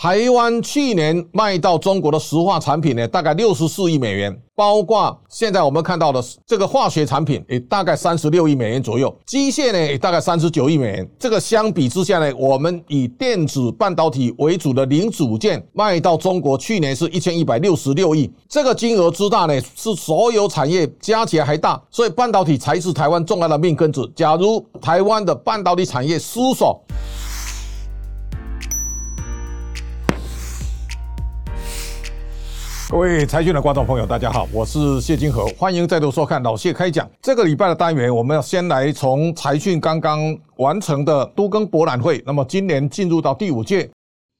台湾去年卖到中国的石化产品呢，大概六十四亿美元，包括现在我们看到的这个化学产品，也大概三十六亿美元左右，机械呢也大概三十九亿美元。这个相比之下呢，我们以电子半导体为主的零组件卖到中国，去年是一千一百六十六亿，这个金额之大呢，是所有产业加起来还大，所以半导体才是台湾重要的命根子。假如台湾的半导体产业失守，各位财讯的观众朋友，大家好，我是谢金河，欢迎再度收看老谢开讲。这个礼拜的单元，我们要先来从财讯刚刚完成的都更博览会，那么今年进入到第五届。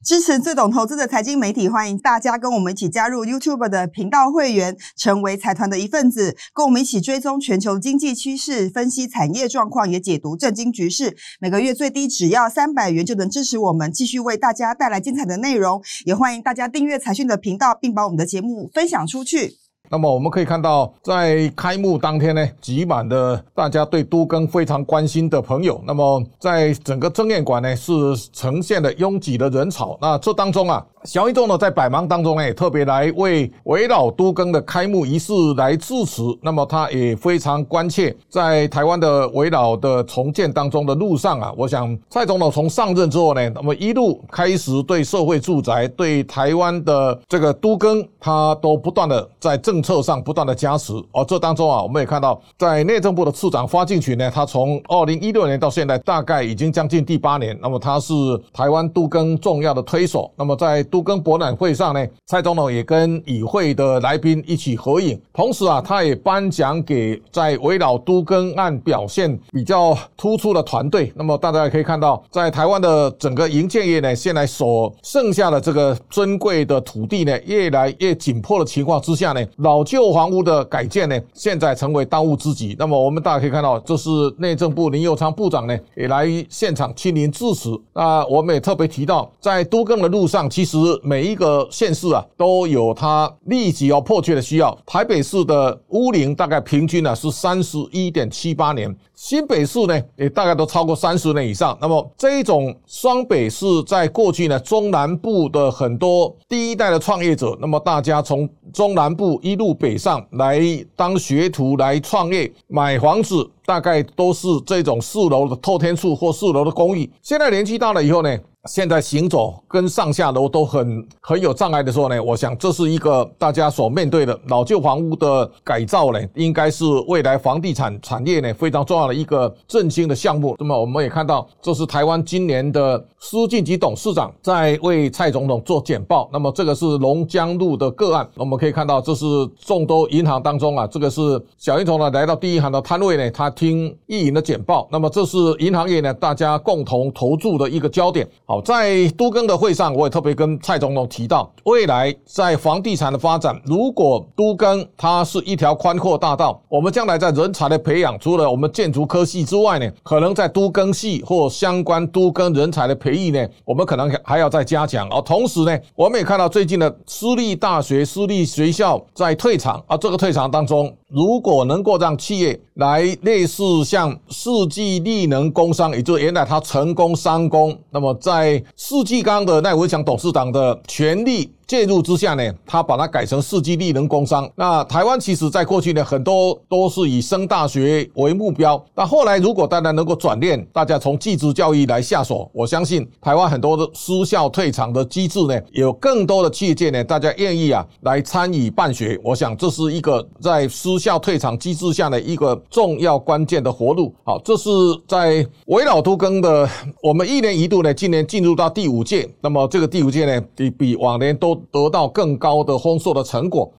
支持最懂投资的财经媒体，欢迎大家跟我们一起加入 YouTube 的频道会员，成为财团的一份子，跟我们一起追踪全球经济趋势，分析产业状况，也解读政经局势。每个月最低只要三百元，就能支持我们继续为大家带来精彩的内容。也欢迎大家订阅财讯的频道，并把我们的节目分享出去。那么我们可以看到，在开幕当天呢，挤满了大家对都更非常关心的朋友。那么在整个争艳馆呢，是呈现了拥挤的人潮。那这当中啊。小一众呢，在百忙当中呢，特别来为围绕都更的开幕仪式来致辞。那么他也非常关切，在台湾的围绕的重建当中的路上啊，我想蔡总统从上任之后呢，那么一路开始对社会住宅、对台湾的这个都更，他都不断的在政策上不断的加持。而这当中啊，我们也看到，在内政部的次长发进群呢，他从二零一六年到现在，大概已经将近第八年。那么他是台湾都更重要的推手。那么在都都更博览会上呢，蔡总统也跟与会的来宾一起合影，同时啊，他也颁奖给在围绕都更案表现比较突出的团队。那么大家也可以看到，在台湾的整个营建业呢，现在所剩下的这个珍贵的土地呢，越来越紧迫的情况之下呢，老旧房屋的改建呢，现在成为当务之急。那么我们大家可以看到，这是内政部林佑昌部长呢，也来现场亲临致辞。那我们也特别提到，在都更的路上，其实是每一个县市啊，都有它立即要迫切的需要。台北市的屋龄大概平均呢是三十一点七八年，新北市呢也大概都超过三十年以上。那么这种双北市在过去呢，中南部的很多第一代的创业者，那么大家从中南部一路北上来当学徒来创业买房子。大概都是这种四楼的透天处或四楼的公寓。现在年纪大了以后呢？现在行走跟上下楼都很很有障碍的时候呢，我想这是一个大家所面对的老旧房屋的改造呢，应该是未来房地产产业呢非常重要的一个振兴的项目。那么我们也看到，这是台湾今年的施晋吉董事长在为蔡总统做简报。那么这个是龙江路的个案，我们可以看到，这是众多银行当中啊，这个是小英总呢来到第一行的摊位呢，他听易银的简报。那么这是银行业呢大家共同投注的一个焦点。好。在都更的会上，我也特别跟蔡总统提到，未来在房地产的发展，如果都更它是一条宽阔大道，我们将来在人才的培养，除了我们建筑科系之外呢，可能在都更系或相关都更人才的培育呢，我们可能还要再加强。而同时呢，我们也看到最近的私立大学、私立学校在退场，而这个退场当中，如果能够让企业来类似像世纪力能工商，也就是原来它成功三公，那么在世纪刚的赖文祥董事长的权力。介入之下呢，他把它改成世纪力能工商。那台湾其实在过去呢，很多都是以升大学为目标。那后来如果大家能够转念，大家从技职教育来下手，我相信台湾很多的私校退场的机制呢，有更多的企业界呢，大家愿意啊来参与办学。我想这是一个在私校退场机制下的一个重要关键的活路。好，这是在围绕都更的，我们一年一度呢，今年进入到第五届。那么这个第五届呢，比比往年都。得到更高的丰硕的成果。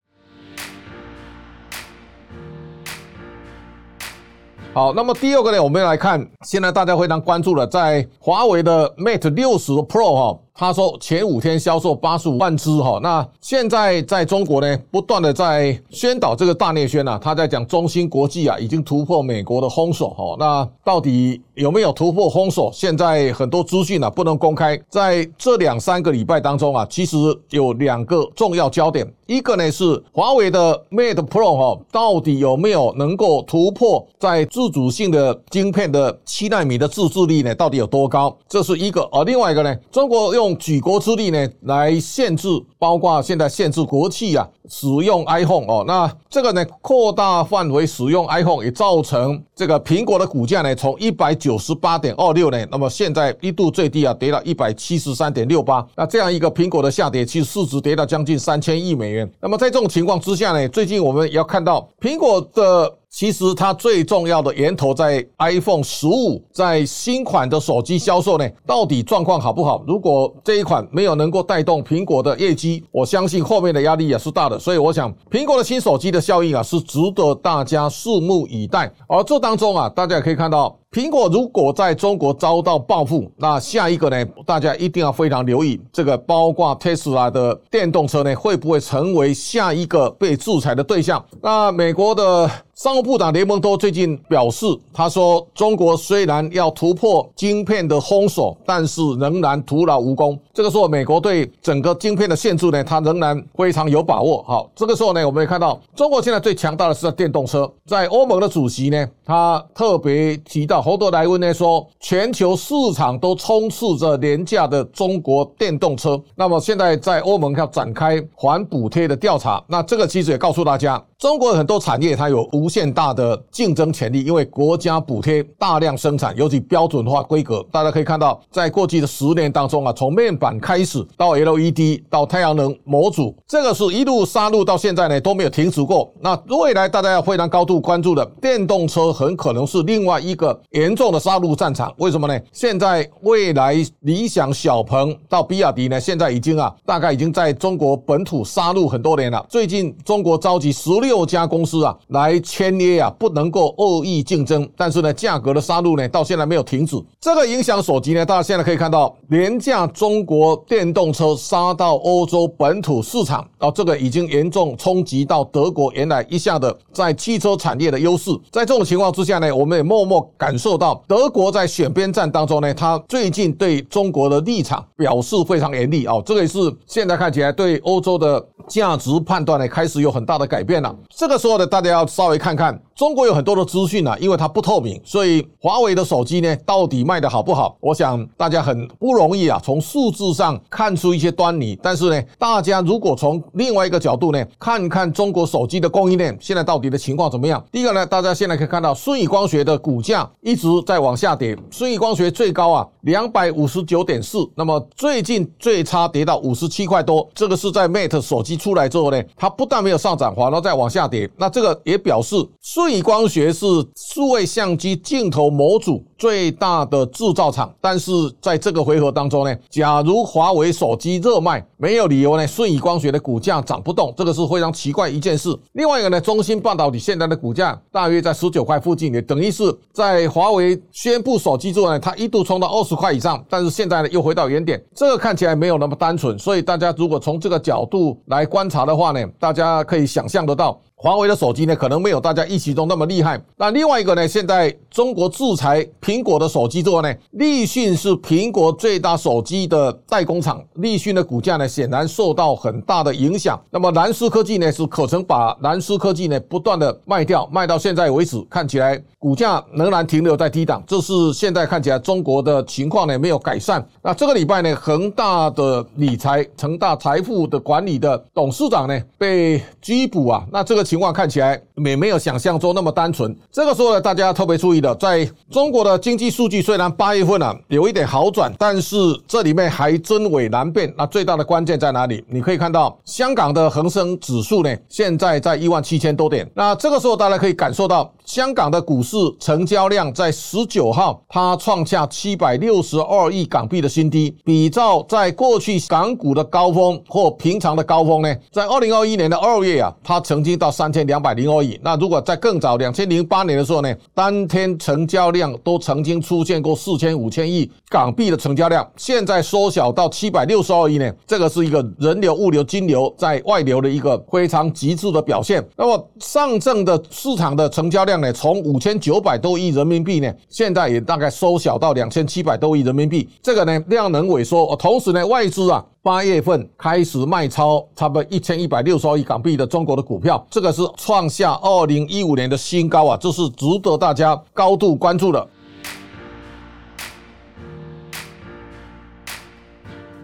好，那么第二个呢，我们来看，现在大家非常关注的，在华为的 Mate 六十 Pro 哈。他说前五天销售八十五万只哈，那现在在中国呢，不断的在宣导这个大内宣啊，他在讲中芯国际啊已经突破美国的封锁哈，那到底有没有突破封锁？现在很多资讯啊不能公开。在这两三个礼拜当中啊，其实有两个重要焦点，一个呢是华为的 Mate Pro 哈，到底有没有能够突破在自主性的晶片的七纳米的自制力呢？到底有多高？这是一个，而另外一个呢，中国用用举国之力呢来限制，包括现在限制国企啊使用 iPhone 哦，那这个呢扩大范围使用 iPhone 也造成这个苹果的股价呢从一百九十八点二六呢，那么现在一度最低啊跌到一百七十三点六八，那这样一个苹果的下跌，其实市值跌到将近三千亿美元。那么在这种情况之下呢，最近我们也要看到苹果的。其实它最重要的源头在 iPhone 十五，在新款的手机销售呢，到底状况好不好？如果这一款没有能够带动苹果的业绩，我相信后面的压力也是大的。所以我想，苹果的新手机的效应啊，是值得大家拭目以待。而这当中啊，大家也可以看到。苹果如果在中国遭到报复，那下一个呢？大家一定要非常留意，这个包括特斯拉的电动车呢，会不会成为下一个被制裁的对象？那美国的商务部长雷蒙多最近表示，他说，中国虽然要突破晶片的封锁，但是仍然徒劳无功。这个时候，美国对整个晶片的限制呢，它仍然非常有把握。好，这个时候呢，我们也看到，中国现在最强大的是电动车，在欧盟的主席呢，他特别提到。侯多莱问呢说，全球市场都充斥着廉价的中国电动车。那么现在在欧盟要展开反补贴的调查，那这个其实也告诉大家。中国很多产业它有无限大的竞争潜力，因为国家补贴大量生产，尤其标准化规格。大家可以看到，在过去的十年当中啊，从面板开始到 LED 到太阳能模组，这个是一路杀入到现在呢都没有停止过。那未来大家要非常高度关注的电动车，很可能是另外一个严重的杀戮战场。为什么呢？现在未来理想、小鹏到比亚迪呢，现在已经啊，大概已经在中国本土杀入很多年了。最近中国召集十六。家公司啊来签约啊，不能够恶意竞争，但是呢，价格的杀戮呢到现在没有停止。这个影响手机呢，大家现在可以看到，廉价中国电动车杀到欧洲本土市场，哦，这个已经严重冲击到德国原来一下的在汽车产业的优势。在这种情况之下呢，我们也默默感受到德国在选边站当中呢，他最近对中国的立场表示非常严厉哦，这个也是现在看起来对欧洲的价值判断呢开始有很大的改变了。这个时候呢，大家要稍微看看。中国有很多的资讯啊，因为它不透明，所以华为的手机呢，到底卖的好不好？我想大家很不容易啊，从数字上看出一些端倪。但是呢，大家如果从另外一个角度呢，看看中国手机的供应链现在到底的情况怎么样？第一个呢，大家现在可以看到，舜宇光学的股价一直在往下跌，舜宇光学最高啊两百五十九点四，那么最近最差跌到五十七块多，这个是在 Mate 手机出来之后呢，它不但没有上涨，反而在往下跌。那这个也表示舜。力光学是数位相机镜头模组最大的制造厂，但是在这个回合当中呢，假如华为手机热卖，没有理由呢，顺宇光学的股价涨不动，这个是非常奇怪一件事。另外一个呢，中芯半导体现在的股价大约在十九块附近，也等于是在华为宣布手机之后呢，它一度冲到二十块以上，但是现在呢又回到原点，这个看起来没有那么单纯。所以大家如果从这个角度来观察的话呢，大家可以想象得到。华为的手机呢，可能没有大家预期中那么厉害。那另外一个呢，现在中国制裁苹果的手机之后呢，立讯是苹果最大手机的代工厂，立讯的股价呢，显然受到很大的影响。那么蓝思科技呢，是可曾把蓝思科技呢不断的卖掉，卖到现在为止，看起来股价仍然停留在低档，这是现在看起来中国的情况呢没有改善。那这个礼拜呢，恒大的理财、恒大财富的管理的董事长呢被拘捕啊，那这个。情况看起来也没有想象中那么单纯。这个时候呢，大家特别注意的，在中国的经济数据虽然八月份啊有一点好转，但是这里面还真伪难辨。那最大的关键在哪里？你可以看到香港的恒生指数呢，现在在一万七千多点。那这个时候大家可以感受到。香港的股市成交量在十九号，它创下七百六十二亿港币的新低。比照在过去港股的高峰或平常的高峰呢，在二零二一年的二月啊，它曾经到三千两百零二亿。那如果在更早两千零八年的时候呢，当天成交量都曾经出现过四千五千亿港币的成交量。现在缩小到七百六十二亿呢，这个是一个人流、物流、金流在外流的一个非常极致的表现。那么上证的市场的成交量呢。从五千九百多亿人民币呢，现在也大概缩小到两千七百多亿人民币。这个呢量能萎缩，同时呢外资啊八月份开始卖超差不多一千一百六十亿港币的中国的股票，这个是创下二零一五年的新高啊，这是值得大家高度关注的。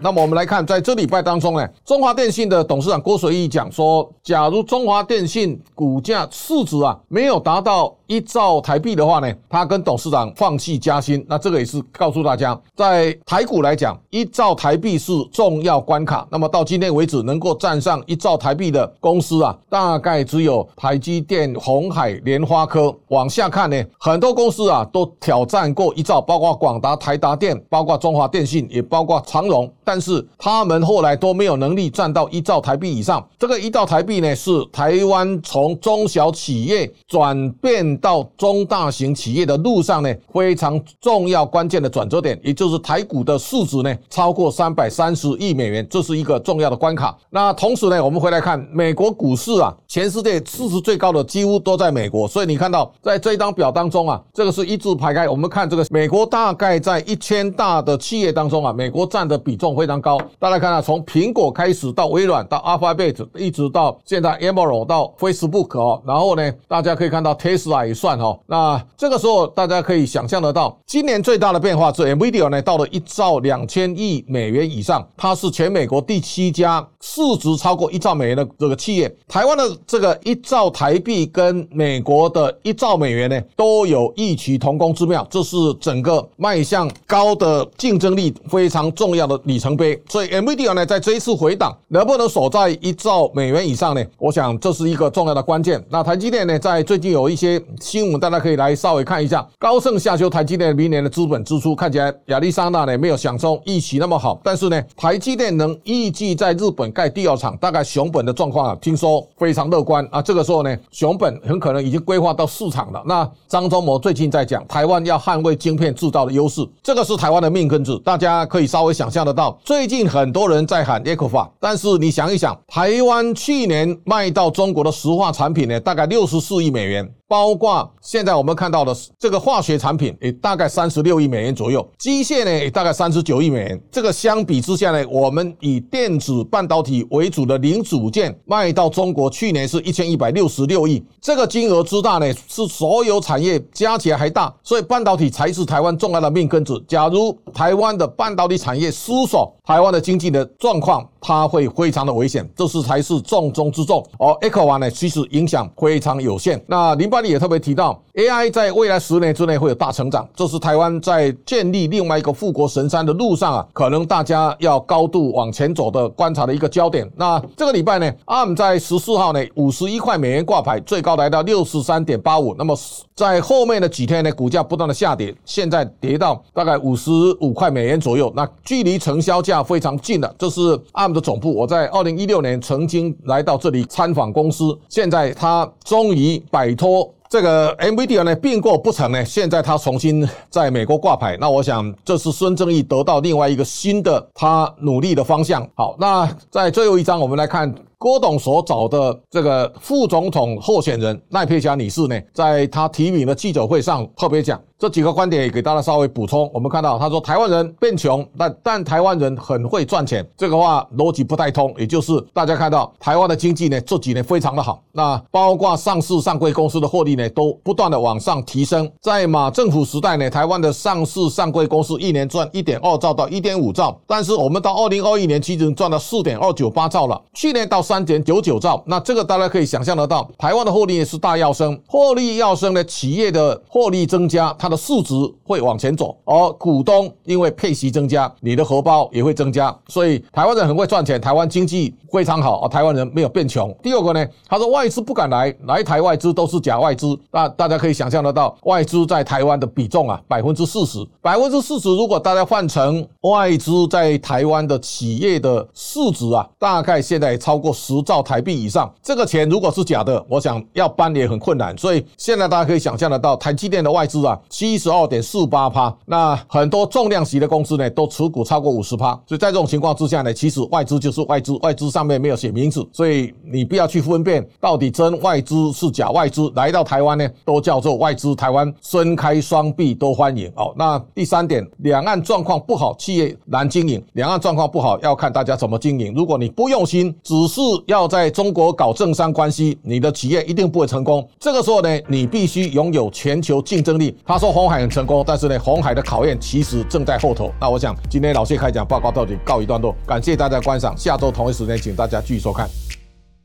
那么我们来看，在这礼拜当中呢，中华电信的董事长郭水义讲说，假如中华电信股价市值啊没有达到一兆台币的话呢，他跟董事长放弃加薪。那这个也是告诉大家，在台股来讲，一兆台币是重要关卡。那么到今天为止，能够站上一兆台币的公司啊，大概只有台积电、红海、莲花科。往下看呢，很多公司啊都挑战过一兆，包括广达、台达电，包括中华电信，也包括长荣。但是他们后来都没有能力站到一兆台币以上。这个一兆台币呢，是台湾从中小企业转变到中大型企业的路上呢，非常重要关键的转折点，也就是台股的市值呢超过三百三十亿美元，这是一个重要的关卡。那同时呢，我们回来看美国股市啊，全世界市值最高的几乎都在美国，所以你看到在这一张表当中啊，这个是一字排开。我们看这个美国大概在一千大的企业当中啊，美国占的比重。非常高，大家看啊，从苹果开始到微软到 Alphabet，一直到现在 Amazon 到 Facebook 哦，然后呢，大家可以看到 Tesla 也算哈。那这个时候大家可以想象得到，今年最大的变化是 Nvidia 呢到了一兆两千亿美元以上，它是全美国第七家市值超过一兆美元的这个企业。台湾的这个一兆台币跟美国的一兆美元呢都有异曲同工之妙，这是整个迈向高的竞争力非常重要的里程。碑，所以 NVIDIA 呢，在这一次回档能不能守在一兆美元以上呢？我想这是一个重要的关键。那台积电呢，在最近有一些新闻，大家可以来稍微看一下。高盛下修台积电明年的资本支出，看起来亚利桑那呢没有想中预期那么好。但是呢，台积电能预计在日本盖第二厂，大概熊本的状况啊，听说非常乐观啊。这个时候呢，熊本很可能已经规划到市场了。那张忠谋最近在讲，台湾要捍卫晶片制造的优势，这个是台湾的命根子，大家可以稍微想象得到。最近很多人在喊 Eco 法，但是你想一想，台湾去年卖到中国的石化产品呢，大概六十四亿美元。包括现在我们看到的这个化学产品，也大概三十六亿美元左右；机械呢，也大概三十九亿美元。这个相比之下呢，我们以电子半导体为主的零组件卖到中国，去年是一千一百六十六亿。这个金额之大呢，是所有产业加起来还大。所以半导体才是台湾重要的命根子。假如台湾的半导体产业失守，台湾的经济的状况，它会非常的危险。这是才是重中之重。而 Echo One 呢，其实影响非常有限。那零八。年也特别提到，AI 在未来十年之内会有大成长，这是台湾在建立另外一个富国神山的路上啊，可能大家要高度往前走的观察的一个焦点。那这个礼拜呢，ARM 在十四号呢五十一块美元挂牌，最高来到六十三点八五。那么在后面的几天呢，股价不断的下跌，现在跌到大概五十五块美元左右，那距离成交价非常近了。这是 ARM 的总部，我在二零一六年曾经来到这里参访公司，现在它终于摆脱。这个 MVD 呢并购不成呢，现在他重新在美国挂牌，那我想这是孙正义得到另外一个新的他努力的方向。好，那在最后一章我们来看。郭董所找的这个副总统候选人赖佩霞女士呢，在她提名的记者会上特别讲这几个观点，也给大家稍微补充。我们看到她说，台湾人变穷，但但台湾人很会赚钱，这个话逻辑不太通。也就是大家看到台湾的经济呢，这几年非常的好，那包括上市上柜公司的获利呢，都不断的往上提升。在马政府时代呢，台湾的上市上柜公司一年赚一点二兆到一点五兆，但是我们到二零二一年其实赚了四点二九八兆了，去年到。三点九九兆，那这个大家可以想象得到，台湾的获利也是大要升，获利要升呢，企业的获利增加，它的市值会往前走，而股东因为配息增加，你的荷包也会增加，所以台湾人很会赚钱，台湾经济非常好，而台湾人没有变穷。第二个呢，他说外资不敢来，来台外资都是假外资，那大家可以想象得到，外资在台湾的比重啊，百分之四十，百分之四十，如果大家换成外资在台湾的企业的市值啊，大概现在超过。十兆台币以上，这个钱如果是假的，我想要搬也很困难。所以现在大家可以想象得到，台积电的外资啊，七十二点四八趴，那很多重量级的公司呢，都持股超过五十趴。所以在这种情况之下呢，其实外资就是外资，外资上面没有写名字，所以你不要去分辨到底真外资是假外资。来到台湾呢，都叫做外资。台湾伸开双臂都欢迎。哦，那第三点，两岸状况不好，企业难经营。两岸状况不好，要看大家怎么经营。如果你不用心，只是是要在中国搞政商关系，你的企业一定不会成功。这个时候呢，你必须拥有全球竞争力。他说红海很成功，但是呢，红海的考验其实正在后头。那我想今天老谢开讲报告到底告一段落，感谢大家观赏，下周同一时间请大家继续收看。